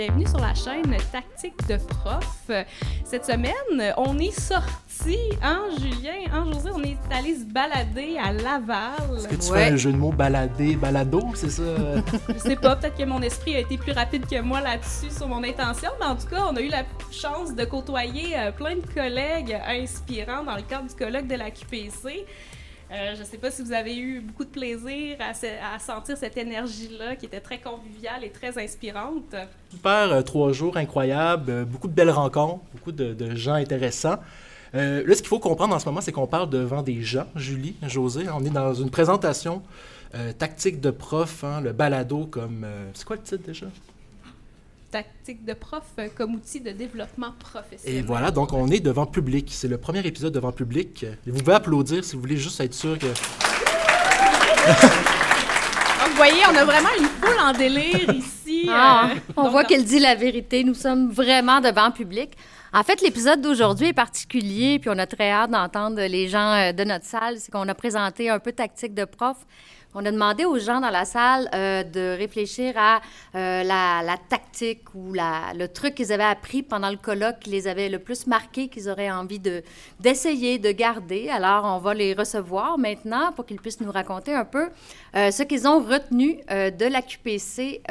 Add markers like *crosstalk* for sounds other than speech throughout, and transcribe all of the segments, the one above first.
Bienvenue sur la chaîne Tactique de Prof. Cette semaine, on est sorti, hein, Julien, hein, José, on est allé se balader à Laval. Est-ce que tu fais un jeu de mots balader, balado, c'est ça? *laughs* Je sais pas, peut-être que mon esprit a été plus rapide que moi là-dessus sur mon intention, mais en tout cas, on a eu la chance de côtoyer euh, plein de collègues inspirants dans le cadre du colloque de la QPC. Euh, je ne sais pas si vous avez eu beaucoup de plaisir à, sentir cette énergie-là qui était très conviviale et très inspirante. Super, euh, trois jours incroyables, euh, beaucoup de belles rencontres, beaucoup de, gens intéressants. là, ce qu'il faut comprendre en ce moment, c'est qu'on parle devant des gens, Julie, José. On est dans une présentation tactique de prof, hein, le balado comme... c'est quoi le titre déjà? Tactique de prof euh, comme outil de développement professionnel. Et voilà, donc on est devant public. C'est le premier épisode devant public. Vous pouvez applaudir si vous voulez juste être sûr que... vous voyez, on a vraiment une foule en délire ici. Ah, euh, on voit qu'elle dit la vérité. Nous sommes vraiment devant public. En fait, l'épisode d'aujourd'hui est particulier, puis on a très hâte d'entendre les gens euh, de notre salle. C'est qu'on a présenté un peu tactique de prof. On a demandé aux gens dans la salle euh, de réfléchir à euh, la, tactique ou le truc qu'ils avaient appris pendant le colloque qui les avait le plus marqué, qu'ils auraient envie de, d'essayer, de garder. Alors, on va les recevoir maintenant pour qu'ils puissent nous raconter un peu ce qu'ils ont retenu de la QPC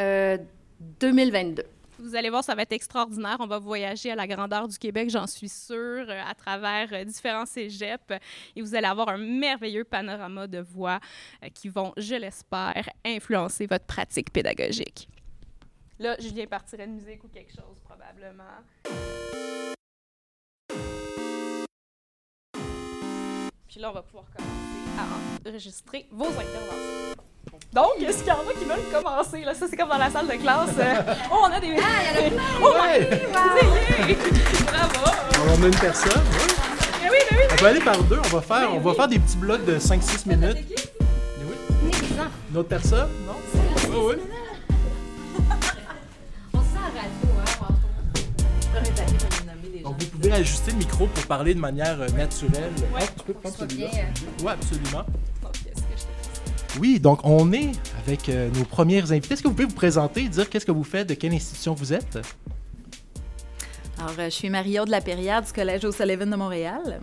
2022. Vous allez voir, ça va être extraordinaire. On va voyager à la grandeur du Québec, j'en suis sûre, euh, à travers euh, différents cégeps. Et vous allez avoir un merveilleux panorama de voix euh, qui vont, je l'espère, influencer votre pratique pédagogique. Là, Julien partirait de musique ou quelque chose, probablement. Puis là, on va pouvoir commencer à enregistrer vos interventions. Donc, est-ce qu'il y en a qui veulent commencer? Là? Ça, c'est comme dans la salle de classe. *laughs* oh, on a des... Ah, il y en a *laughs* plein! Oh, ouais. Bravo! On a une personne, oui. Mais oui, mais oui. On va aller par deux. On va faire, on va faire des petits blocs de 5-6 minutes. Mais oui. Une autre personne? Non? Oui, oui. *laughs* On se sent à radio, hein? Donc, vous pouvez ajuster le micro pour parler de manière euh, naturelle. Ouais. Ah, tu peux prendre celui-là. Euh. Oui, absolument. Oui, donc on est avec euh, nos premières invités. Est-ce que vous pouvez vous présenter, dire qu'est-ce que vous faites, de quelle institution vous êtes? Alors, euh, je suis Marie-Aude Lapériade du Collège au Sullivan de Montréal.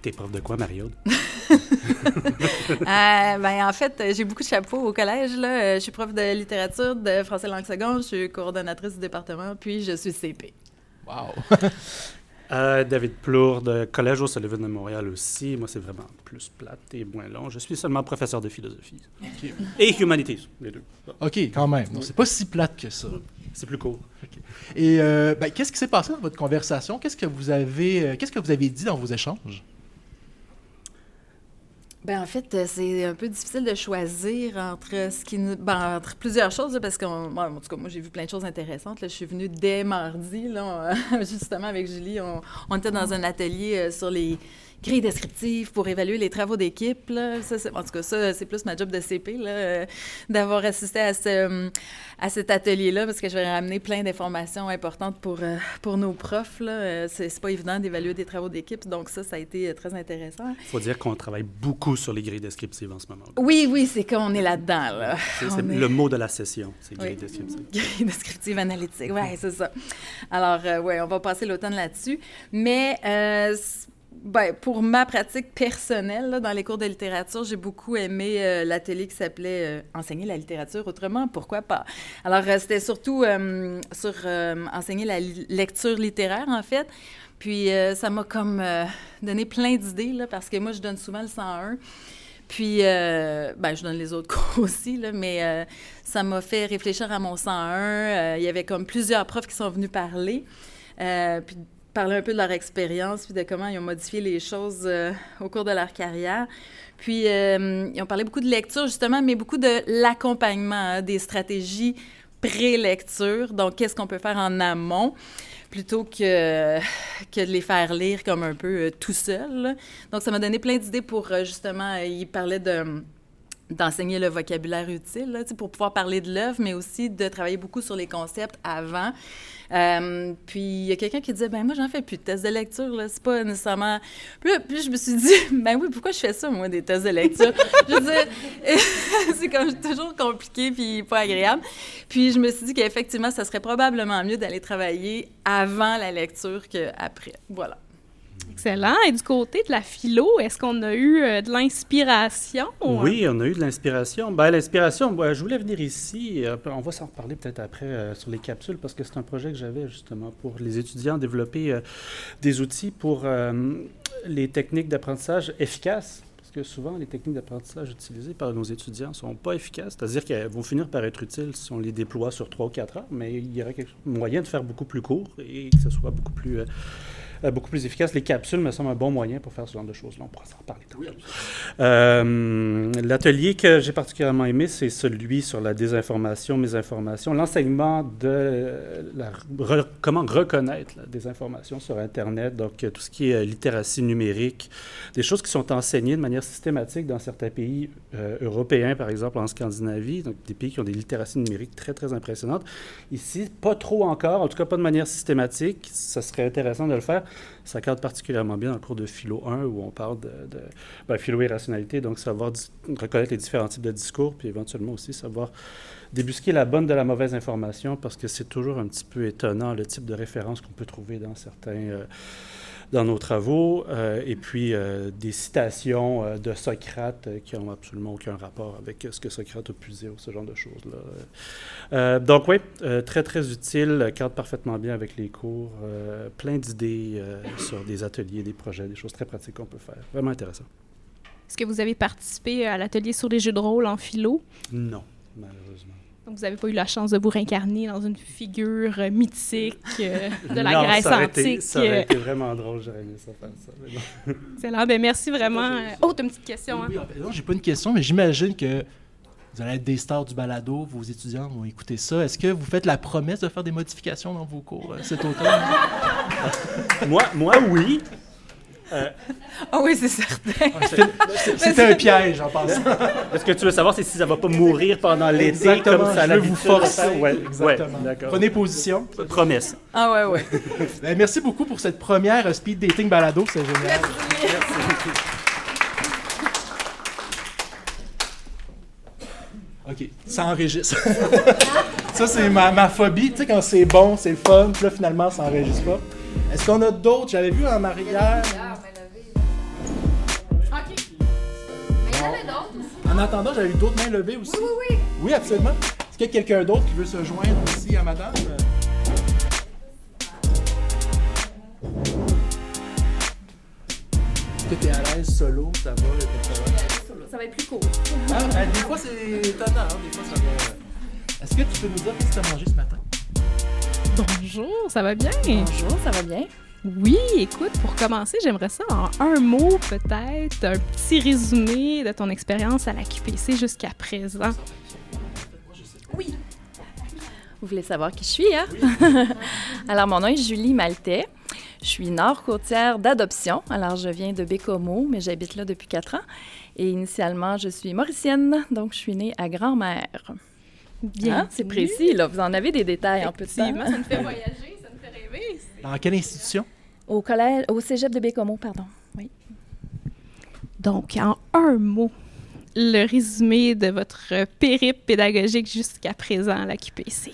T'es prof de quoi, Marie-Aude? *laughs* Euh, ben, en fait, j'ai beaucoup de chapeaux au collège. Là. Je suis prof de littérature, de français langue seconde, je suis coordonnatrice du département, puis je suis CP. Wow! *laughs* Euh, David Plourde, de Collège au Sullivan de Montréal aussi. Moi, c'est vraiment plus plate et moins long. Je suis seulement professeur de philosophie. Et humanities, les deux. OK, quand même. Donc, c'est pas si plate que ça. C'est plus court. Et euh, ben, qu'est-ce qui s'est passé dans votre conversation? Qu'est-ce que vous avez, euh, qu'est-ce que vous avez dit dans vos échanges? Ben, en fait, euh, c'est un peu difficile de choisir entre ce qui ben, entre plusieurs choses, parce que, en tout cas, moi, j'ai vu plein de choses intéressantes. Je suis venue dès mardi, là, *laughs* justement, avec Julie. On, on était dans un atelier euh, sur les grille descriptive pour évaluer les travaux d'équipe. en tout cas, ça, c'est plus ma job de CP, euh, d'avoir assisté à, ce, euh, à cet atelier-là, parce que je vais ramener plein d'informations importantes pour, euh, pour nos profs. Là. C'est, pas évident d'évaluer des travaux d'équipe, donc ça, ça a été très intéressant. Il faut dire qu'on travaille beaucoup sur les grilles descriptives en ce moment. Oui, oui, c'est qu'on est là-dedans. Là. C'est, le mot de la session, c'est grille descriptive. Grille descriptive analytique, oui, c'est ça. Alors, oui, on va passer l'automne là-dessus. Mais ben, pour ma pratique personnelle, dans les cours de littérature, j'ai beaucoup aimé euh, l'atelier qui s'appelait euh, Enseigner la littérature autrement, pourquoi pas? Alors, euh, c'était surtout sur enseigner la lecture littéraire, en fait. Puis, ça m'a comme donné plein d'idées, là, parce que moi, je donne souvent le 101. Puis, ben, je donne les autres *laughs* cours aussi, là, mais ça m'a fait réfléchir à mon 101. il y avait comme plusieurs profs qui sont venus parler. puis parler un peu de leur expérience, puis de comment ils ont modifié les choses euh, au cours de leur carrière. Puis, euh, ils ont parlé beaucoup de lecture, justement, mais beaucoup de l'accompagnement, hein, des stratégies pré-lecture. Donc, qu'est-ce qu'on peut faire en amont plutôt que, que de les faire lire comme un peu euh, tout seul. Donc, ça m'a donné plein d'idées pour, justement, ils parlaient de d'enseigner le vocabulaire utile là, pour pouvoir parler de l'œuvre, mais aussi de travailler beaucoup sur les concepts avant. Euh, puis il y a quelqu'un qui disait, ben moi j'en fais plus de tests de lecture, là, c'est pas nécessairement. Puis, puis je me suis dit, *laughs* ben oui, pourquoi je fais ça moi des tests de lecture? Je veux *laughs* c'est comme toujours compliqué puis pas agréable. Puis je me suis dit qu'effectivement, ça serait probablement mieux d'aller travailler avant la lecture qu'après. Voilà. Excellent. Et du côté de la philo, est-ce qu'on a eu euh, de l'inspiration? Oui, on a eu de l'inspiration. Ben, l'inspiration, je voulais venir ici. Euh, on va s'en reparler peut-être après euh, sur les capsules parce que c'est un projet que j'avais justement pour les étudiants, développer des outils pour les techniques d'apprentissage efficaces Parce que souvent, les techniques d'apprentissage utilisées par nos étudiants ne sont pas efficaces. C'est-à-dire qu'elles vont finir par être utiles si on les déploie sur trois ou quatre heures, mais il y aurait moyen de faire beaucoup plus court et que ce soit beaucoup plus euh, beaucoup plus efficace. Les capsules me semblent un bon moyen pour faire ce genre de choses-là. On pourra s'en reparler. Euh, L'atelier que j'ai particulièrement aimé, c'est celui sur la désinformation, mésinformation, l'enseignement de la, comment reconnaître la désinformation sur Internet, donc euh, tout ce qui est euh, littératie numérique, des choses qui sont enseignées de manière systématique dans certains pays européens, par exemple en Scandinavie, donc des pays qui ont des littératies numériques très, très impressionnantes. Ici, pas trop encore, en tout cas pas de manière systématique. Ça serait intéressant de le faire. Ça cadre particulièrement bien dans le cours de philo 1 où on parle de, ben, philo et rationalité, donc savoir reconnaître les différents types de discours, puis éventuellement aussi savoir débusquer la bonne de la mauvaise information parce que c'est toujours un petit peu étonnant le type de référence qu'on peut trouver dans certains. Euh, dans nos travaux, euh, et puis euh, des citations euh, de Socrate qui n'ont absolument aucun rapport avec ce que Socrate a pu dire ou ce genre de choses-là. donc oui, très très utile, cadre parfaitement bien avec les cours, plein d'idées sur des ateliers, des projets, des choses très pratiques qu'on peut faire. Vraiment intéressant. Est-ce que vous avez participé à l'atelier sur les jeux de rôle en philo? Non, malheureusement. Donc, vous n'avez pas eu la chance de vous réincarner dans une figure euh, mythique euh, de la Grèce ça antique. ça aurait été vraiment drôle, j'aurais aimé ça faire ça. Excellent. Ben, merci vraiment. Oh, tu as une petite question. Oui, hein? non, j'ai pas une question, mais j'imagine que vous allez être des stars du balado, vos étudiants vont écouter ça. Est-ce que vous faites la promesse de faire des modifications dans vos cours euh, cet automne? moi, moi, oui. Euh, ah oui, c'est certain. *laughs* C'était un piège, en pensant. Ce que tu veux savoir, c'est si ça ne va pas mourir pendant l'été comme ça je vous force. Ouais, Exactement. Prenez position. Promesse. Ah ouais, ouais. *laughs* Ben, merci beaucoup pour cette première speed dating balado, c'est génial. Merci. OK, ça enregistre. *laughs* ça, c'est ma, ma, phobie. Tu sais, quand c'est bon, c'est fun, puis là, finalement, ça enregistre pas. Est-ce qu'on a d'autres? J'avais vu un mariage. En attendant, j'avais eu d'autres mains levées aussi. Oui, oui, oui. Oui, absolument. Est-ce qu'il y a quelqu'un d'autre qui veut se joindre aussi à madame? Est-ce que tu es à l'aise solo? Ça va? Ça va être plus court. Ah, ben, des fois, c'est étonnant. Hein, des fois, ça va... Est-ce que tu peux nous dire ce que tu as mangé ce matin? Bonjour, ça va bien? Bonjour, ça va bien? Oui, écoute, pour commencer, j'aimerais ça en un mot peut-être, un petit résumé de ton expérience à la QPC jusqu'à présent. Oui. Vous voulez savoir qui je suis, hein? *laughs* Alors, mon nom est Julie Maltais. Je suis nord-côtière d'adoption. Alors, je viens de Bécomo, mais j'habite là depuis quatre ans. Et initialement, je suis mauricienne, donc je suis née à Grand-Mère. Bien. Hein? C'est précis, là. Vous en avez des détails en peu de temps. ça me fait *laughs* voyager, ça me fait rêver. Dans quelle institution? Au collège, au cégep de Bécomo, pardon. Oui. Donc, en un mot, le résumé de votre périple pédagogique jusqu'à présent à la QPC.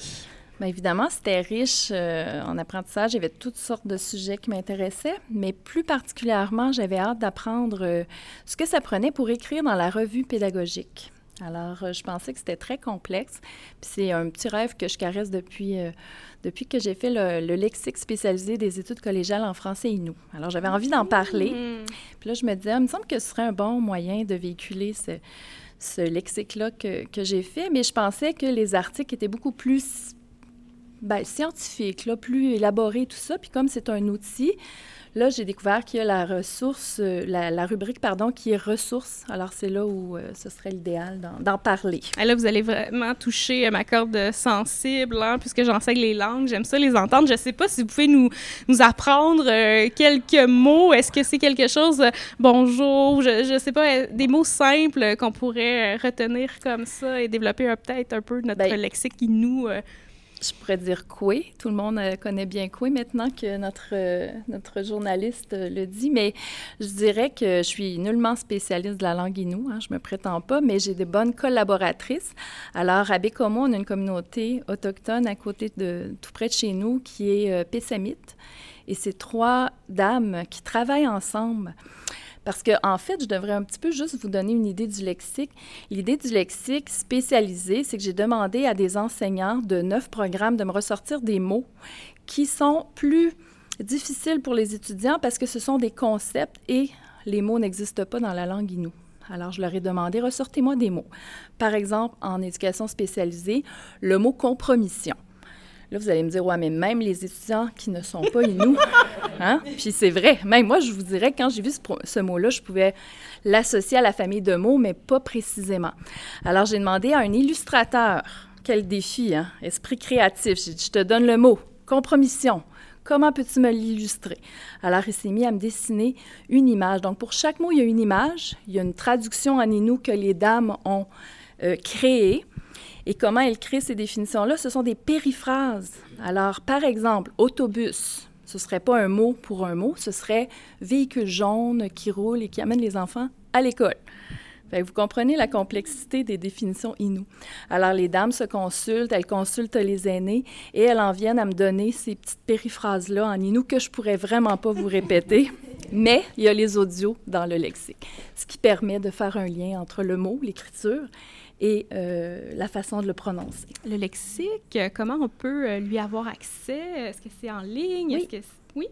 Bien, évidemment, c'était riche euh, en apprentissage. Il y avait toutes sortes de sujets qui m'intéressaient, mais plus particulièrement, j'avais hâte d'apprendre euh, ce que ça prenait pour écrire dans la revue pédagogique. Alors, euh, je pensais que c'était très complexe. Puis c'est un petit rêve que je caresse depuis, euh, depuis que j'ai fait le, lexique spécialisé des études collégiales en français et nous. Alors, j'avais envie d'en parler. Mmh. Puis là, je me disais, ah, il me semble que ce serait un bon moyen de véhiculer ce, ce lexique-là que, que j'ai fait, mais je pensais que les articles étaient beaucoup plus ben, scientifique, là, plus élaboré, tout ça. Puis comme c'est un outil, Là, j'ai découvert qu'il y a la ressource, euh, la, rubrique, pardon, qui est ressources. Alors, c'est là où euh, ce serait l'idéal d'en parler. Et là, vous allez vraiment toucher ma corde sensible, hein, puisque j'enseigne les langues. J'aime ça les entendre. Je ne sais pas si vous pouvez nous, nous apprendre euh, quelques mots. Est-ce que c'est quelque chose, bonjour, je ne sais pas, des mots simples qu'on pourrait retenir comme ça et développer peut-être un peu notre ben, lexique qui nous je pourrais dire Coué. Tout le monde euh, connaît bien Coué maintenant que notre, euh, notre journaliste euh, le dit, mais je dirais que je suis nullement spécialiste de la langue inou, hein, je me prétends pas, mais j'ai de bonnes collaboratrices. Alors, à Bécomo, on a une communauté autochtone à côté de, tout près de chez nous, qui est Pessamite. Et c'est trois dames qui travaillent ensemble. Parce que, en fait, je devrais un petit peu juste vous donner une idée du lexique. L'idée du lexique spécialisé, c'est que j'ai demandé à des enseignants de neuf programmes de me ressortir des mots qui sont plus difficiles pour les étudiants parce que ce sont des concepts et les mots n'existent pas dans la langue inou. Alors, je leur ai demandé, ressortez-moi des mots. Par exemple, en éducation spécialisée, le mot compromission. Là, vous allez me dire, ouais, mais même les étudiants qui ne sont pas Inuits, *laughs* hein? Puis c'est vrai. Même moi, je vous dirais, quand j'ai vu ce, mot-là, je pouvais l'associer à la famille de mots, mais pas précisément. Alors, j'ai demandé à un illustrateur, quel défi, hein? Esprit créatif. J'ai dit, je te donne le mot, compromission. Comment peux-tu me l'illustrer? Alors, il s'est mis à me dessiner une image. Donc, pour chaque mot, il y a une image. Il y a une traduction en Inou que les dames ont euh, créée. Et comment elle crée ces définitions-là? Ce sont des périphrases. Alors, par exemple, autobus, ce ne serait pas un mot pour un mot, ce serait véhicule jaune qui roule et qui amène les enfants à l'école. vous comprenez la complexité des définitions inou. Alors, les dames se consultent, elles consultent les aînés et elles en viennent à me donner ces petites périphrases-là en inou que je pourrais vraiment pas vous répéter, *laughs* mais il y a les audios dans le lexique, ce qui permet de faire un lien entre le mot, l'écriture, et euh, la façon de le prononcer. Le lexique, comment on peut euh, lui avoir accès? Est-ce que c'est en ligne? Oui. Oui.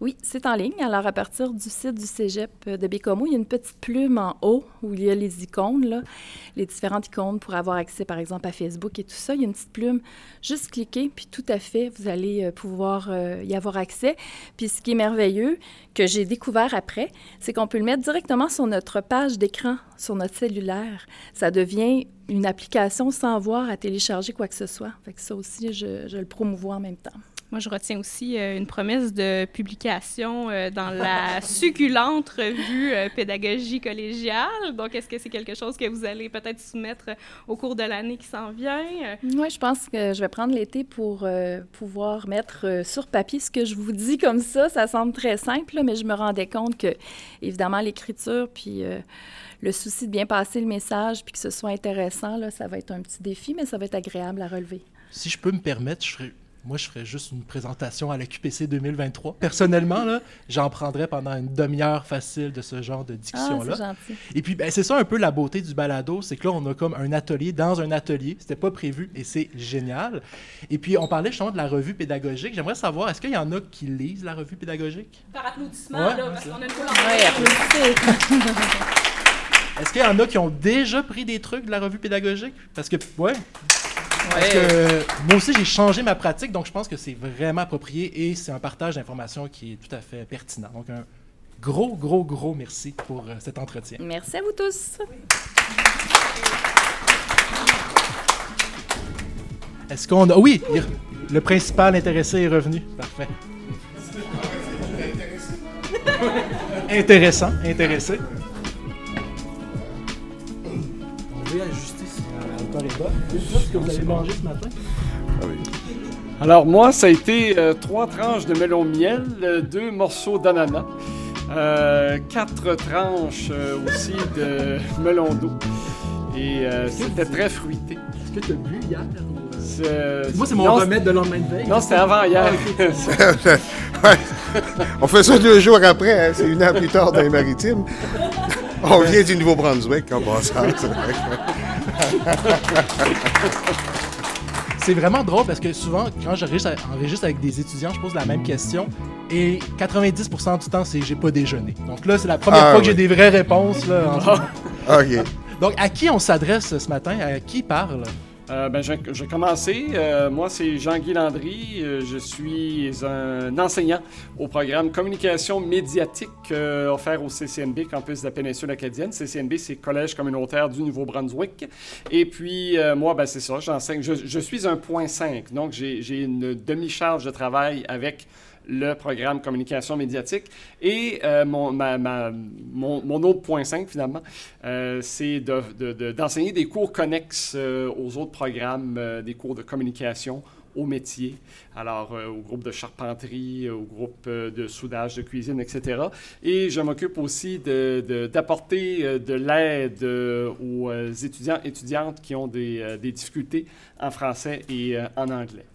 Oui, c'est en ligne. Alors, à partir du site du cégep de Bécomo, il y a une petite plume en haut où il y a les icônes, les différentes icônes pour avoir accès, par exemple, à Facebook et tout ça. Il y a une petite plume. Juste cliquer, puis tout à fait, vous allez euh, pouvoir euh, y avoir accès. Puis, ce qui est merveilleux, que j'ai découvert après, c'est qu'on peut le mettre directement sur notre page d'écran, sur notre cellulaire. Ça devient une application sans avoir à télécharger quoi que ce soit. Fait ça aussi, je, je le promouvois en même temps. Moi, je retiens aussi euh, une promesse de publication euh, dans la *laughs* succulente revue euh, Pédagogie collégiale. Donc, est-ce que c'est quelque chose que vous allez peut-être soumettre au cours de l'année qui s'en vient? Oui, je pense que je vais prendre l'été pour pouvoir mettre sur papier ce que je vous dis comme ça. Ça semble très simple, mais je me rendais compte que, évidemment, l'écriture, puis le souci de bien passer le message, puis que ce soit intéressant, là, ça va être un petit défi, mais ça va être agréable à relever. Si je peux me permettre, je serais moi, je ferais juste une présentation à la QPC 2023. Personnellement, là, j'en prendrais pendant une demi-heure facile de ce genre de diction-là. Ah, et puis, ben, c'est ça un peu la beauté du balado, c'est que là, on a comme un atelier dans un atelier. C'était pas prévu et c'est génial. Et puis, on parlait justement de la revue pédagogique. J'aimerais savoir, est-ce qu'il y en a qui lisent la revue pédagogique? Par applaudissement, là, parce qu'on a une Oui, *laughs* Est-ce qu'il y en a qui ont déjà pris des trucs de la revue pédagogique? Parce que, ouais, parce que moi aussi, j'ai changé ma pratique, donc je pense que c'est vraiment approprié et c'est un partage d'informations qui est tout à fait pertinent. Donc, un gros, gros, gros merci pour euh, cet entretien. Merci à vous tous. Est-ce qu'on a. Oui, le principal intéressé est revenu. Parfait. intéressant, intéressé. On ce que vous avez mangé ce matin? Ah Alors moi, ça a été euh, trois tranches de melon miel, euh, deux morceaux d'ananas, euh, quatre tranches aussi de *laughs* melon d'eau. Et c'était très fruité. Est-ce que tu as bu hier? Moi, c'est mon remède de lendemain de veille. Non, c'était avant hier. Ah, *laughs* *laughs* On fait ça deux jours après, hein. c'est une heure plus tard dans les maritimes. On vient du Nouveau-Brunswick en passant. *laughs* C'est vraiment drôle parce que souvent, quand j'enregistre avec des étudiants, je pose la même question et 90% du temps, c'est j'ai pas déjeuné. Donc là, c'est la première ah fois que j'ai des vraies réponses. Là, *laughs* OK. Donc, à qui on s'adresse ce matin? À qui parle? Euh, ben, j'ai j'ai commencé. Euh, moi, c'est Jean-Guy Landry. Euh, je suis un enseignant au programme Communication médiatique offert au CCNB, campus de la péninsule acadienne. CCNB, c'est Collège communautaire du Nouveau-Brunswick. Et puis, moi, ben, c'est ça, j'enseigne. Je, je suis un point 5, donc j'ai une demi-charge de travail avec le programme communication médiatique. Et euh, mon, autre point 5, finalement, euh, c'est de- de- de- d'enseigner des cours connexes euh, aux autres programmes, des cours de communication au métier, alors euh, au groupe de charpenterie, au groupe de soudage, de cuisine, etc. Et je m'occupe aussi d'apporter de, l'aide aux étudiants étudiantes qui ont des, difficultés en français et en anglais.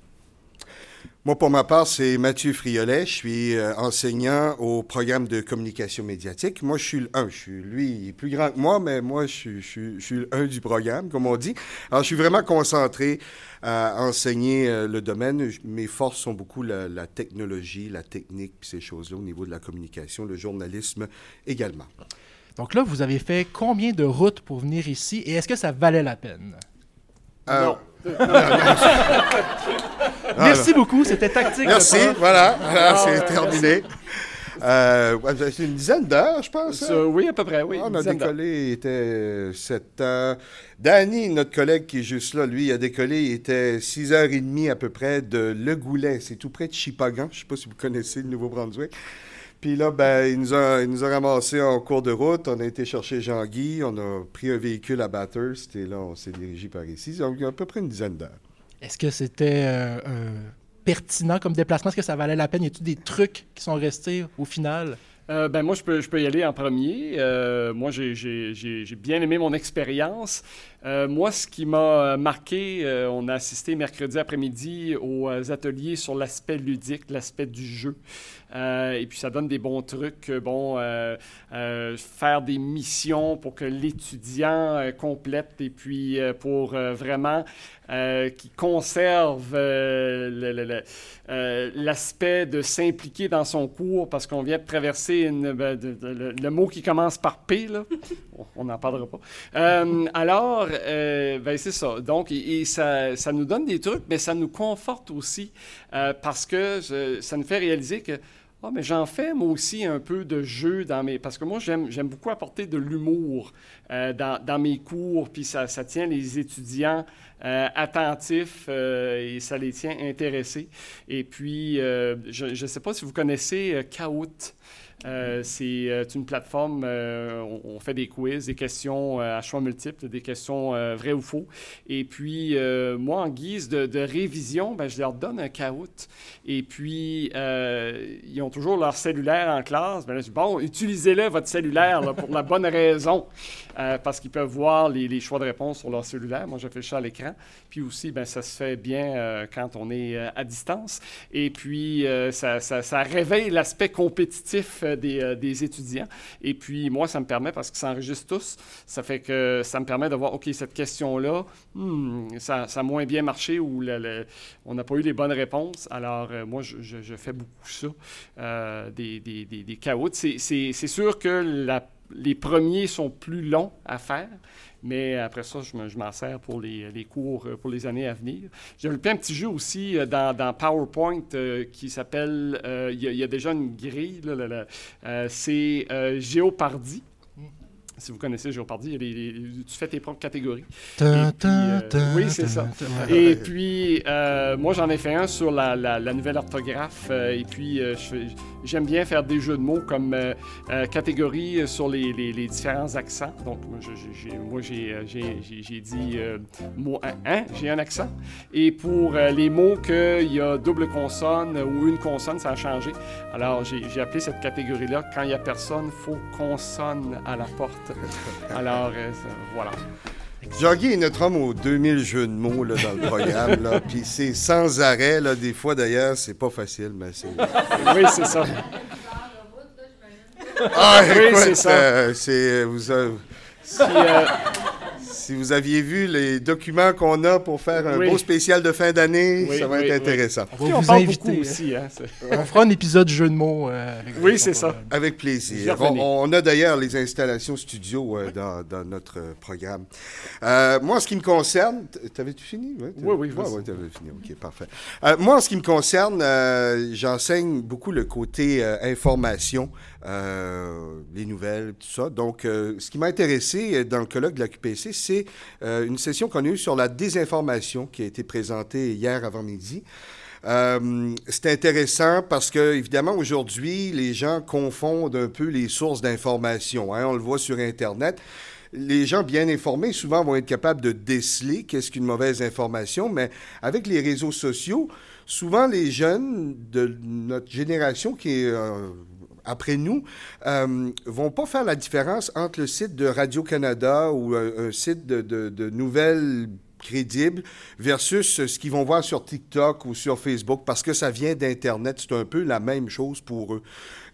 Moi, pour ma part, c'est Mathieu Friolet. Je suis euh, enseignant au programme de communication médiatique. Moi, je suis le 1. Je suis, lui, il est plus grand que moi, mais moi, je suis, je suis- je suis le 1 du programme, comme on dit. Alors, je suis vraiment concentré à enseigner euh, le domaine. Je- Mes forces sont beaucoup la, la technologie, la technique, puis ces choses-là au niveau de la communication, le journalisme également. Donc là, vous avez fait combien de routes pour venir ici et est-ce que ça valait la peine? Euh, Non. *laughs* Merci beaucoup, c'était tactique. Ah, Merci, voilà, voilà, c'est terminé. Euh, c'est une dizaine d'heures, je pense. hein? Oui, à peu près, oui. Ah, on a décollé, il était 7 ans. Danny, notre collègue qui est juste là, lui, il a décollé, il était 6h30 à peu près de Le Goulet. C'est tout près de Chipagan. Je ne sais pas si vous connaissez le Nouveau-Brunswick. Puis là, ben, il nous, a, il nous a ramassé en cours de route. On a été chercher Jean-Guy. On a pris un véhicule à Bathurst. Et là, on s'est dirigé par ici. Donc, à peu près une dizaine d'heures. Est-ce que c'était euh, pertinent comme déplacement? Est-ce que ça valait la peine? Y a-t-il des trucs qui sont restés au final? Euh, ben moi, je peux, y aller en premier. Euh, moi, j'ai bien aimé mon expérience. Euh, moi, ce qui m'a marqué, euh, on a assisté mercredi après-midi aux euh, ateliers sur l'aspect ludique, l'aspect du jeu. Euh, et puis, ça donne des bons trucs. euh, Bon, euh, euh, faire des missions pour que l'étudiant euh, complète et puis euh, pour euh, vraiment euh, qui conserve euh, euh, l'aspect de s'impliquer dans son cours parce qu'on vient de traverser une, ben, le, le mot qui commence par P, là. *laughs* on n'en parlera pas. Euh, alors, euh, ben, c'est ça. Donc, et, ça, ça nous donne des trucs, mais ça nous conforte aussi euh, parce que ça nous fait réaliser que ah, mais j'en fais moi aussi un peu de jeu dans mes. Parce que moi, j'aime, j'aime beaucoup apporter de l'humour euh, dans, dans mes cours, puis ça, ça tient les étudiants attentifs et ça les tient intéressés. Et puis, je ne sais pas si vous connaissez Kahoot. Euh, c'est euh, une plateforme, euh, on, fait des quiz, des questions euh, à choix multiples, des questions vraies ou faux. Et puis, moi, en guise de, révision, ben, je leur donne un Kahoot. Et puis, ils ont toujours leur cellulaire en classe. Ben je dis, bon, utilisez-le, votre cellulaire, pour la bonne *laughs* raison. Parce qu'ils peuvent voir les, choix de réponse sur leur cellulaire. Moi, je fais ça à l'écran. Puis aussi, ben, ça se fait bien quand on est à distance. Et puis, ça, réveille l'aspect compétitif des, euh, des étudiants. Et puis, moi, ça me permet, parce qu'ils s'enregistrent tous, ça fait que ça me permet de voir, OK, cette question-là, hmm, ça, ça a moins bien marché ou on n'a pas eu les bonnes réponses. Alors, euh, moi, je, fais beaucoup ça, euh, des, des, des, des. C'est- sûr que les premiers sont plus longs à faire, mais après ça, je me- je m'en sers pour les, les cours euh, pour les années à venir. J'ai développé un petit jeu aussi euh, dans, dans PowerPoint euh, qui s'appelle, euh, il y, a- il y a déjà une grille, là, là, là, euh, c'est Géopardy. Si vous connaissez Géopardy, tu fais tes propres catégories. Puis, euh, oui, c'est ça. Et puis, euh, moi, j'en ai fait un sur la, la- la nouvelle orthographe. euh, et puis, je fais- j'aime bien faire des jeux de mots comme euh, euh, catégorie sur les, les- les différents accents. Donc, moi, j'ai- euh, dit euh, mot un, un, j'ai un accent. Et pour euh, les mots qu'il y a double consonne ou une consonne, ça a changé. Alors, j'ai appelé cette catégorie-là Quand il n'y a personne, faut consonne à la porte. *laughs* Alors, euh, voilà. Jean-Guy est notre homme aux 2000 jeux de mots là, dans le programme. là. *laughs* Puis c'est sans arrêt. Là. Des fois, d'ailleurs, c'est pas facile, mais c'est... *laughs* Oui, c'est ça. Ah, Oui, c'est ça. euh, c'est... Vous Si, euh, Si vous aviez vu les documents qu'on a pour faire un Oui. beau spécial de fin d'année, Oui, ça va oui, être oui. intéressant. On va on vous parle inviter. beaucoup aussi. Hein, On fera un épisode jeu de mots. euh, avec Oui, c'est ça. problème. Avec plaisir. On, on a d'ailleurs les installations studio euh, dans, dans notre programme. Euh, moi, en ce qui me concerne, t'avais-tu fini? Ouais, Oui, oui, vas-y. ouais, t'avais fini. OK, parfait. Euh, moi, en ce qui me concerne, euh, j'enseigne beaucoup le côté euh, information, euh, les nouvelles, tout ça. Donc, euh, ce qui m'a intéressé euh, dans le colloque de la QPC, c'est une session qu'on a eue sur la désinformation qui a été présentée hier avant-midi. C'est intéressant parce que, évidemment, aujourd'hui, les gens confondent un peu les sources d'information. hein. On le voit sur Internet. Les gens bien informés, souvent, vont être capables de déceler qu'est-ce qu'une mauvaise information, mais avec les réseaux sociaux, souvent, les jeunes de notre génération qui est après nous euh, vont pas faire la différence entre le site de Radio-Canada ou euh, un site de, nouvelles crédibles versus ce qu'ils vont voir sur TikTok ou sur Facebook parce que ça vient d'Internet. C'est un peu la même chose pour eux.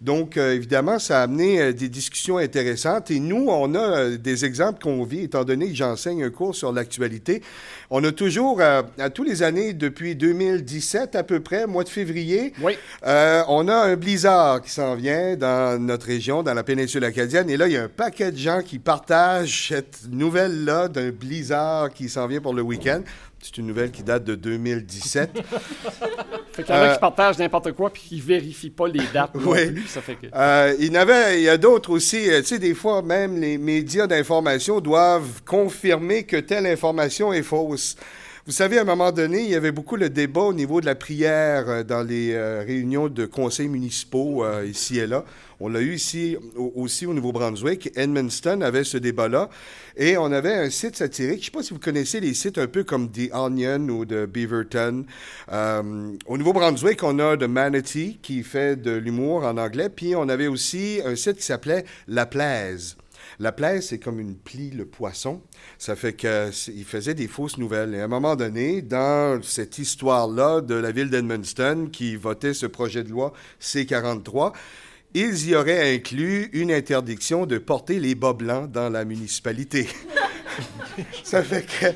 Donc, euh, évidemment, ça a amené euh, des discussions intéressantes. Et nous, on a euh, des exemples qu'on vit, étant donné que j'enseigne un cours sur l'actualité. On a toujours, à tous les années, depuis 2017 à peu près, mois de février, Oui. on a un blizzard qui s'en vient dans notre région, dans la péninsule acadienne. Et là, il y a un paquet de gens qui partagent cette nouvelle-là d'un blizzard qui s'en vient pour le week-end. C'est une nouvelle qui date de 2017. *laughs* Fait qu'il y en a Euh, qui partagent n'importe quoi puis qui vérifient pas les dates Oui. plus. Ça fait que... Euh, il y avait, il y a d'autres aussi. euh, Tu sais, des fois, même les médias d'information doivent confirmer que telle information est fausse. Vous savez, à un moment donné, il y avait beaucoup le débat au niveau de la prière euh, dans les euh, réunions de conseils municipaux euh, ici et là. On l'a eu ici au- aussi au Nouveau-Brunswick. Edmundston avait ce débat-là. Et on avait un site satirique. Je ne sais pas si vous connaissez les sites un peu comme The Onion ou de Beaverton. Euh, au Nouveau-Brunswick, on a The Manatee qui fait de l'humour en anglais. Puis on avait aussi un site qui s'appelait La Plaise. La plaise, c'est comme une plie, le poisson. Ça fait qu'il faisait des fausses nouvelles. Et à un moment donné, dans cette histoire-là de la ville d'Edmundston qui votait ce projet de loi C-43, ils y auraient inclus une interdiction de porter les bas blancs dans la municipalité. *laughs* Ça fait que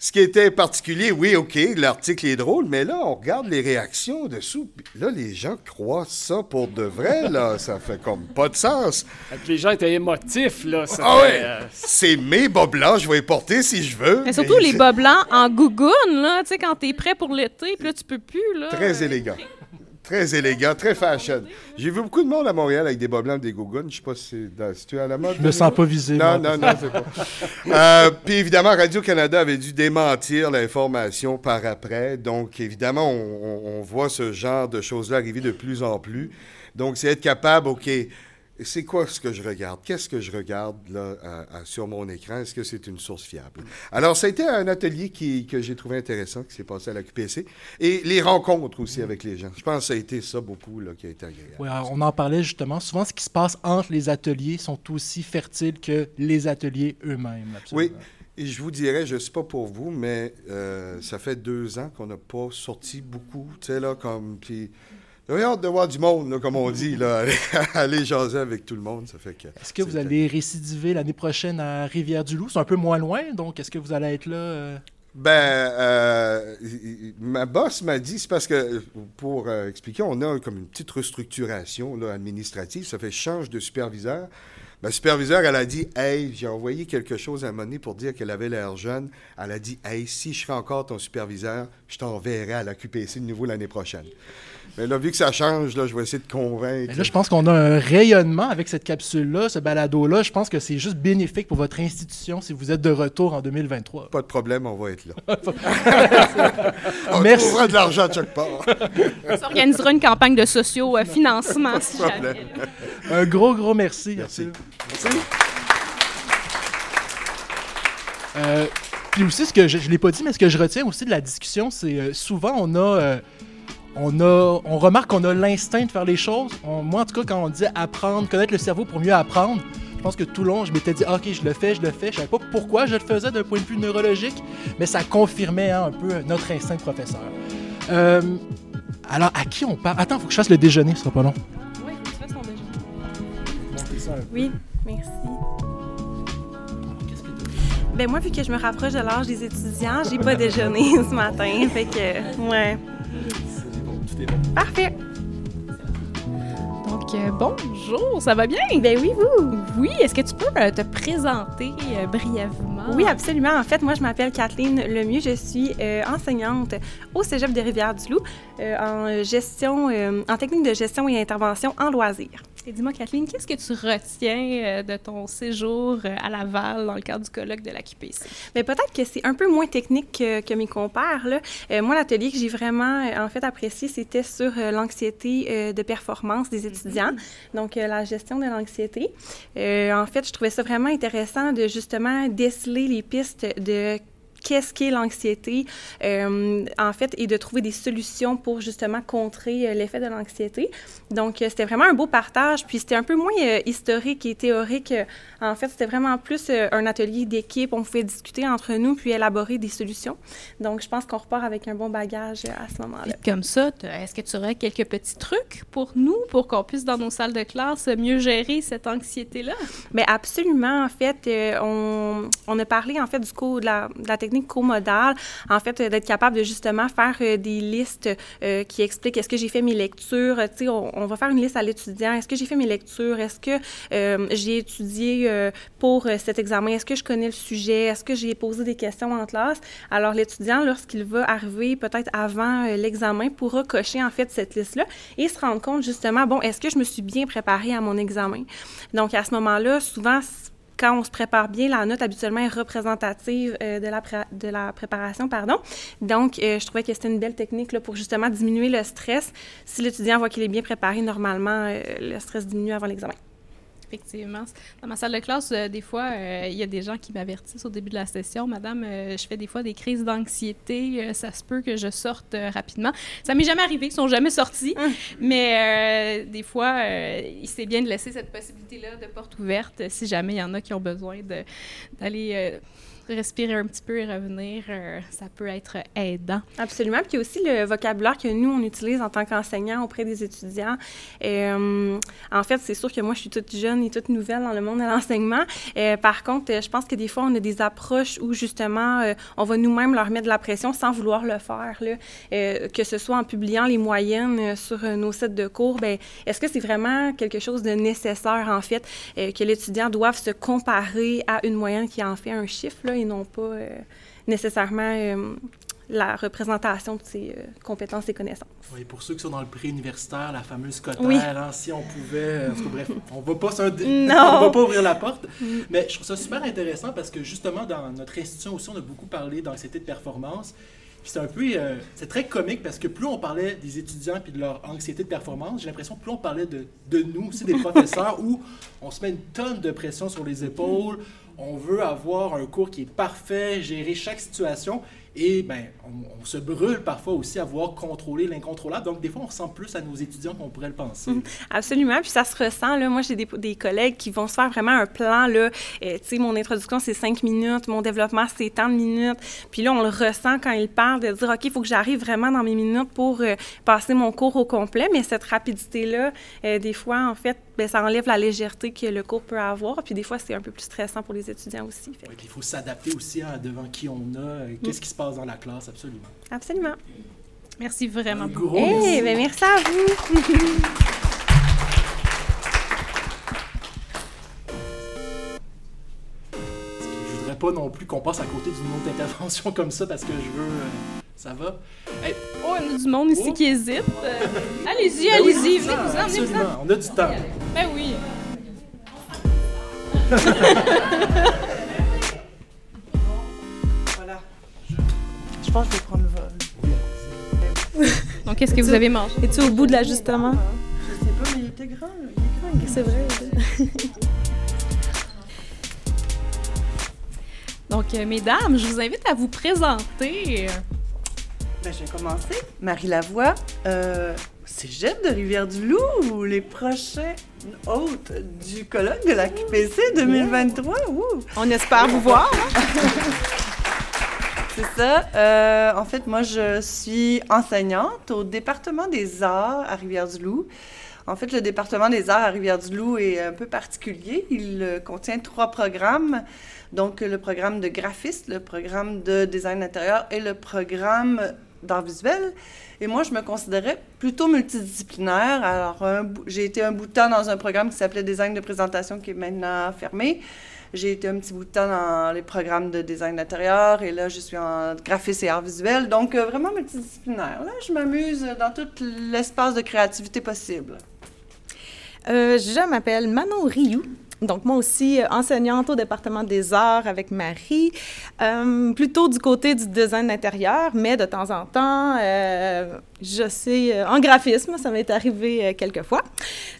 ce qui était particulier, oui, OK, l'article est drôle, mais là, on regarde les réactions dessous. Là, les gens croient ça pour de vrai, là. Ça fait comme pas de sens. Les gens étaient émotifs, là. ça Ah fait, ouais! euh, C'est mes bas blancs, je vais les porter si je veux. Mais surtout Mais les bas blancs en gougoune, là, tu sais, quand t'es prêt pour l'été, puis là, tu peux plus, là. Très Euh, élégant. Très élégant, très fashion. J'ai vu beaucoup de monde à Montréal avec des bas blancs des gougounes. Je sais pas si c'est dans- si tu es à la mode. Je me sens pas visé. Non, non, non, c'est pas. *laughs* Euh, puis évidemment, Radio-Canada avait dû démentir l'information par après. Donc, évidemment, on, on- on voit ce genre de choses-là arriver de plus en plus. Donc, c'est être capable, OK, c'est quoi ce que je regarde? Qu'est-ce que je regarde là, sur mon écran? Est-ce que c'est une source fiable? Alors, ça a été un atelier qui, que j'ai trouvé intéressant, qui s'est passé à la QPC. Et les rencontres aussi avec les gens. Je pense que ça a été ça beaucoup là, qui a été agréable. Alors, on en parlait justement. Souvent, ce qui se passe entre les ateliers sont aussi fertiles que les ateliers eux-mêmes. Oui. Et je vous dirais, je ne sais pas pour vous, mais euh, ça fait deux ans qu'on n'a pas sorti beaucoup, tu sais, là, comme... Puis, j'ai hâte de voir du monde, là, comme on dit, là, aller, *laughs* aller jaser avec tout le monde, ça fait que... Est-ce que vous allez récidiver l'année prochaine à Rivière-du-Loup? C'est un peu moins loin, donc est-ce que vous allez être là? euh? Ben, euh, ma boss m'a dit, c'est parce que, pour euh, expliquer, on a comme une petite restructuration là, administrative, ça fait change de superviseur. Ma superviseure, elle a dit, hey, j'ai envoyé quelque chose à Monet pour dire qu'elle avait l'air jeune. Elle a dit, hey, si je serai encore ton superviseur, je t'enverrai à la QPC de nouveau l'année prochaine. Mais là, vu que ça change, là, je vais essayer de convaincre. Mais là, je pense qu'on a un rayonnement avec cette capsule-là, ce balado-là. Je pense que c'est juste bénéfique pour votre institution si vous êtes de retour en 2023. Pas de problème, on va être là. *laughs* *laughs* on Merci. trouvera de l'argent de chaque part. On s'organisera une campagne de socio-financement, si problème. jamais. Un gros, gros merci. Merci. Arthur. Merci. Euh, puis aussi, ce que je ne l'ai pas dit, mais ce que je retiens aussi de la discussion, c'est euh, souvent on a, euh, on a, on remarque qu'on a l'instinct de faire les choses. On- moi, en tout cas, quand on dit apprendre, connaître le cerveau pour mieux apprendre, je pense que tout le long, je m'étais dit, Ah, ok, je le fais, je le fais. Je savais pas pourquoi je le faisais d'un point de vue neurologique, mais ça confirmait hein, un peu notre instinct de professeur. Euh, alors, à qui on parle? Attends, faut que je fasse le déjeuner, ce sera pas long. Oui, tu fais son déjeuner. Oui, merci. Ben moi, vu que je me rapproche de l'âge des étudiants, j'ai pas déjeuné *laughs* ce matin. Fait que, ouais. Bon. Parfait. Donc, euh, bonjour, ça va bien? Ben oui, vous. Oui, est-ce que tu peux euh, te présenter euh, Oui, absolument. En fait, moi, je m'appelle Kathleen Lemieux. Je suis euh, enseignante au Cégep de Rivière-du-Loup euh, en gestion, euh, en technique de gestion et intervention en loisirs. Et dis-moi, Kathleen, qu'est-ce que tu retiens euh, de ton séjour euh, à Laval dans le cadre du colloque de la QPC? Mais peut-être que c'est un peu moins technique que, que mes compères. Là. Euh, moi, l'atelier que j'ai vraiment euh, en fait apprécié, c'était sur euh, l'anxiété euh, de performance des étudiants, donc euh, la gestion de l'anxiété. En fait, je trouvais ça vraiment intéressant de justement déceler les pistes de qu'est-ce qu'est l'anxiété, euh, en fait, et de trouver des solutions pour justement contrer euh, l'effet de l'anxiété. Donc, euh, c'était vraiment un beau partage, puis c'était un peu moins historique et théorique. En fait, c'était vraiment plus un atelier d'équipe. On pouvait discuter entre nous puis élaborer des solutions. Donc, je pense qu'on repart avec un bon bagage à ce moment-là. Comme ça, est-ce que tu aurais quelques petits trucs pour nous, pour qu'on puisse, dans nos salles de classe, mieux gérer cette anxiété-là? Mais absolument, en fait, on, on a parlé en fait du co, de, la, de la technique co-modale, en fait, d'être capable de justement faire euh, des listes euh, qui expliquent est-ce que j'ai fait mes lectures, tu sais, on, on va faire une liste à l'étudiant, est-ce que j'ai fait mes lectures, est-ce que euh, j'ai étudié pour cet examen, est-ce que je connais le sujet, est-ce que j'ai posé des questions en classe? Alors, l'étudiant, lorsqu'il va arriver peut-être avant l'examen, pourra cocher en fait cette liste-là et se rendre compte justement, bon, est-ce que je me suis bien préparée à mon examen? Donc, à ce moment-là, souvent, quand on se prépare bien, la note habituellement est représentative euh, de, la de la préparation. pardon. Donc, euh, je trouvais que c'était une belle technique pour justement diminuer le stress. Si l'étudiant voit qu'il est bien préparé, normalement, euh, le stress diminue avant l'examen. Effectivement. Dans ma salle de classe, euh, des fois, euh, il y a des gens qui m'avertissent au début de la session, Madame, euh, je fais des fois des crises d'anxiété, ça se peut que je sorte rapidement. Ça m'est jamais arrivé, ils sont jamais sortis, mais euh, des fois, c'est bien de laisser cette possibilité-là de porte ouverte si jamais il y en a qui ont besoin d'aller respirer un petit peu et revenir. euh, ça peut être aidant. Absolument. Puis aussi le vocabulaire que nous, on utilise en tant qu'enseignants auprès des étudiants. Euh, en fait, c'est sûr que moi, je suis toute jeune et toute nouvelle dans le monde de l'enseignement. Euh, par contre, je pense que des fois, on a des approches où, justement, on va nous-mêmes leur mettre de la pression sans vouloir le faire. Que ce soit en publiant les moyennes sur nos sites de cours, ben, est-ce que c'est vraiment quelque chose de nécessaire, en fait, que l'étudiant doive se comparer à une moyenne qui en fait un chiffre, et non pas euh, nécessairement... euh, la représentation de ses euh, compétences et connaissances. Oui, pour ceux qui sont dans le pré-universitaire, la fameuse cotère, Oui. hein, si on pouvait. euh, bref, *laughs* on va pas *laughs* on va pas ouvrir la porte. Mais je trouve ça super intéressant parce que justement, dans notre institution aussi, on a beaucoup parlé d'anxiété de performance. Puis c'est un peu. euh, c'est très comique parce que plus on parlait des étudiants puis de leur anxiété de performance, j'ai l'impression que plus on parlait de, de nous aussi, des *laughs* professeurs, où on se met une tonne de pression sur les épaules. On veut avoir un cours qui est parfait, gérer chaque situation. Et ben, on, se brûle parfois aussi à vouloir contrôler l'incontrôlable. Donc, des fois, on ressemble plus à nos étudiants qu'on pourrait le penser. Absolument, puis ça se ressent. Là. Moi, j'ai des, des collègues qui vont se faire vraiment un plan. Là. Euh, tu sais, mon introduction, c'est cinq minutes, mon développement, c'est tant de minutes. Puis là, on le ressent quand ils parlent de dire, OK, il faut que j'arrive vraiment dans mes minutes pour euh, passer mon cours au complet. Mais cette rapidité-là, euh, des fois, en fait, ben, ça enlève la légèreté que le cours peut avoir. Puis des fois, c'est un peu plus stressant pour les étudiants aussi. Fait. Ouais, puis il faut s'adapter aussi à devant qui on a, euh, qu'est-ce qui se passe dans la classe, absolument. Absolument. Merci vraiment Un beaucoup. gros Eh merci. ben, merci à vous. *laughs* Je voudrais pas non plus qu'on passe à côté d'une autre intervention comme ça parce que je veux. euh, ça va? Hey, Oh, il y en a du monde ici Oh. qui hésite. Euh, *laughs* allez-y, ben allez-y, c'est venez ça, vous en, venez vous en. Absolument, on a du temps. Ben oui. Voilà. Je pense que je vais prendre le vol. Donc, qu'est-ce que vous avez mangé? Es-tu au bout de l'ajustement? Je sais pas, mais il était grand. Il est grand. C'est vrai. *laughs* Donc, euh, mesdames, je vous invite à vous présenter. Ben, je vais commencer. Marie Lavoie, euh, cégep de Rivière-du-Loup, les prochains hôtes du colloque de la QPC 2023. Ouh! On espère vous voir. *laughs* C'est ça. Euh, en fait, moi, je suis enseignante au département des arts à Rivière-du-Loup. En fait, le département des arts à Rivière-du-Loup est un peu particulier. Il euh, contient trois programmes. Donc, le programme de graphiste, le programme de design intérieur et le programme d'art visuel. Et moi, je me considérais plutôt multidisciplinaire. Alors, j'ai été un bout de temps dans un programme qui s'appelait Design de présentation, qui est maintenant fermé. J'ai été un petit bout de temps dans les programmes de design d'intérieur et là, je suis en graphisme et art visuel. Donc, euh, vraiment multidisciplinaire. Là, je m'amuse dans tout l'espace de créativité possible. Euh, je m'appelle Manon Rioux. Donc, moi aussi, enseignante au département des arts avec Marie, euh, plutôt du côté du design d'intérieur, mais de temps en temps, euh, je sais, euh, en graphisme, ça m'est arrivé euh, quelques fois.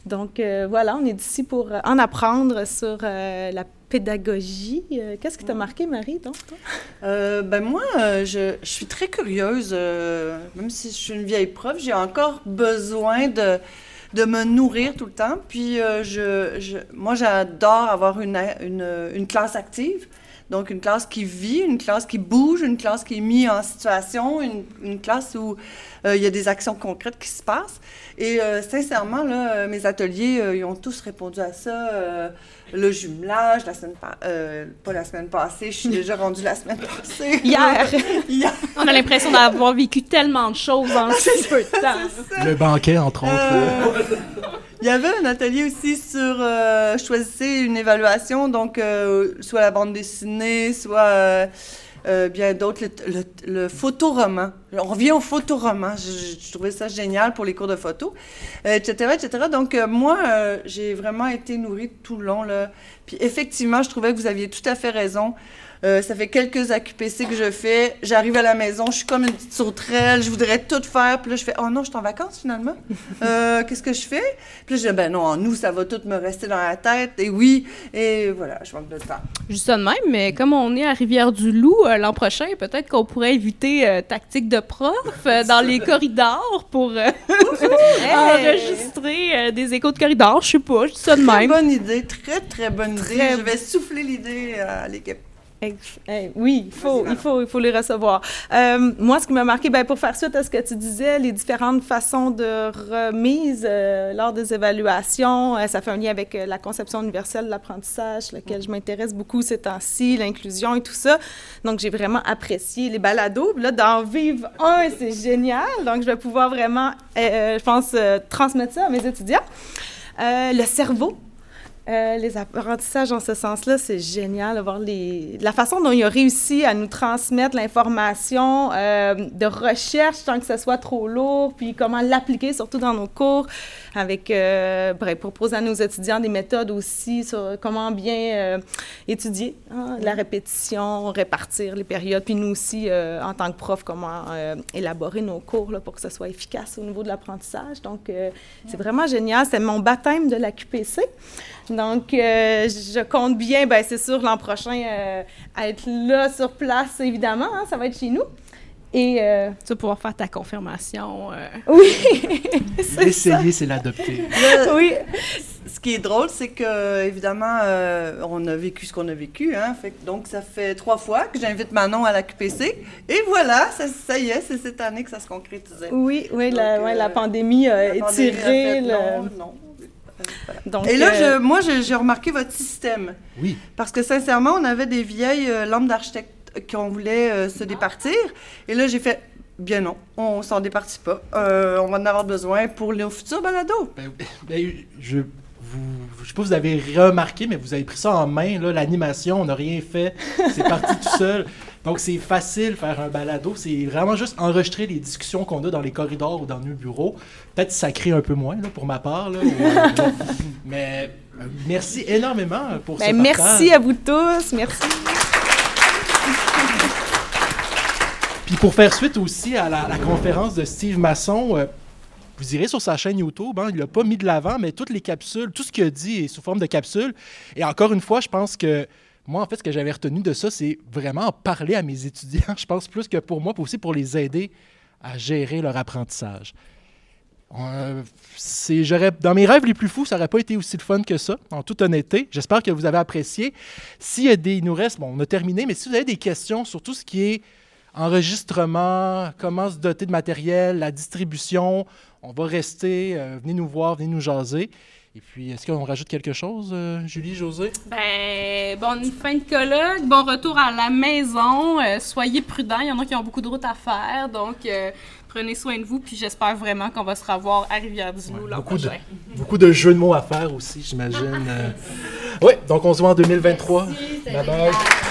Donc, euh, voilà, on est ici pour en apprendre sur la pédagogie. Qu'est-ce qui t'a marqué, Marie, donc, toi? Euh, ben moi, je, je suis très curieuse. même si je suis une vieille prof, j'ai encore besoin de, de me nourrir tout le temps. Puis euh, je, je- moi, j'adore avoir une, une, une classe active. Donc, une classe qui vit, une classe qui bouge, une classe qui est mise en situation, une, une classe où euh, il y a des actions concrètes qui se passent. Et euh, sincèrement, là, euh, mes ateliers, euh, ils ont tous répondu à ça. Le jumelage, la semaine pa- euh, pas la semaine passée, je suis déjà *laughs* rendue la semaine passée. Hier! Hier. On a l'impression d'avoir vécu tellement de choses en si peu de temps. Le banquet, entre autres. Euh, Il y avait un atelier aussi sur euh, choisissez une évaluation, donc euh, soit la bande dessinée, soit euh, bien d'autres, le, le, le photoroman. On revient au photoroman. Je, je- trouvais ça génial pour les cours de photo, euh, etc., etc. Donc euh, moi, j'ai vraiment été nourrie tout le long là. Puis effectivement, je trouvais que vous aviez tout à fait raison. Euh, ça fait quelques AQPC que je fais. J'arrive à la maison, je suis comme une petite sauterelle, je voudrais tout faire. Puis là, je fais Oh non, je suis en vacances finalement. *laughs* Euh, Qu'est-ce que je fais? Puis là, je dis Ben non, nous, ça va tout me rester dans la tête. Et oui, et voilà, je manque de temps. Juste ça de même, mais comme on est à Rivière-du-Loup euh, l'an prochain, peut-être qu'on pourrait éviter Tactique de prof dans les corridors pour *laughs* enregistrer des échos de corridors. Je sais pas, je dis ça de Très même. bonne idée, très, très bonne idée. Très Je vais souffler l'idée à l'équipe. Oui, il faut, il faut, il faut les recevoir. Euh, moi, ce qui m'a marqué, ben, pour faire suite à ce que tu disais, les différentes façons de remise euh, lors des évaluations, euh, ça fait un lien avec la conception universelle de l'apprentissage, laquelle je m'intéresse beaucoup ces temps-ci, l'inclusion et tout ça. Donc, j'ai vraiment apprécié les balados. Là, d'en vivre un, c'est génial. Donc, je vais pouvoir vraiment, je pense, transmettre ça à mes étudiants. Le cerveau, euh, les apprentissages en ce sens-là, c'est génial de voir les... la façon dont il a réussi à nous transmettre l'information euh, de recherche sans que ce soit trop lourd, puis comment l'appliquer surtout dans nos cours, avec euh, bref, proposer à nos étudiants des méthodes aussi sur comment bien euh, étudier hein, la répétition, répartir les périodes, puis nous aussi, en tant que prof, comment élaborer nos cours là, pour que ce soit efficace au niveau de l'apprentissage. Donc, c'est vraiment génial. C'est mon baptême de la QPC. Donc, euh, je compte bien, ben, c'est sûr, l'an prochain, euh, être là sur place, évidemment. hein, ça va être chez nous. Et euh, Tu vas pouvoir faire ta confirmation. euh. oui, *laughs* L'essayer, c'est l'adopter. *laughs* Oui. ce qui est drôle, c'est que, évidemment, euh, on a vécu ce qu'on a vécu. Hein, fait donc, ça fait trois fois que j'invite Manon à la QPC. Et voilà, ça, ça y est, c'est cette année que ça se concrétisait. Oui, oui, la, Donc, ouais, la pandémie a La pandémie a étiré fait le... non, non. Voilà. Donc, Et là, euh, je, moi, je- j'ai remarqué votre système. Oui. Parce que sincèrement, on avait des vieilles euh, lampes d'architecte qu'on voulait euh, se départir. Et là, j'ai fait, bien non, on s'en départit pas. Euh, on va en avoir besoin pour nos futurs balados. Ben, ben, je, vous, je sais pas si vous avez remarqué, mais vous avez pris ça en main, là, l'animation, on n'a rien fait, c'est parti tout seul. *laughs* Donc c'est facile faire un balado, c'est vraiment juste enregistrer les discussions qu'on a dans les corridors ou dans nos bureaux. Peut-être ça crée un peu moins, là, pour ma part, là, ou, euh, *laughs* mais euh, merci énormément pour ben, ce merci partage. à vous tous. Merci. *laughs* Puis pour faire suite aussi à la, la conférence de Steve Masson, euh, vous irez sur sa chaîne YouTube, hein, il l'a pas mis de l'avant, mais toutes les capsules, tout ce qu'il a dit est sous forme de capsules. Et encore une fois, je pense que moi, en fait, ce que j'avais retenu de ça, c'est vraiment en parler à mes étudiants, *laughs* je pense plus que pour moi, puis aussi pour les aider à gérer leur apprentissage. Euh, dans mes rêves les plus fous, ça n'aurait pas été aussi le fun que ça, en toute honnêteté. J'espère que vous avez apprécié. S'il des, il nous reste, bon, on a terminé, mais si vous avez des questions sur tout ce qui est enregistrement, comment se doter de matériel, la distribution, On va rester. euh, venez nous voir, venez nous jaser. Et puis, est-ce qu'on rajoute quelque chose, euh, Julie, José? Ben, bonne fin de colloque, bon retour à la maison. euh, soyez prudents, il y en a qui ont beaucoup de routes à faire, donc euh, prenez soin de vous. Puis j'espère vraiment qu'on va se revoir à Rivière-du-Loup l'an de, *laughs* beaucoup de jeux de mots à faire aussi, j'imagine. oui, donc on se voit en 2023. Merci, c'était Bye bye.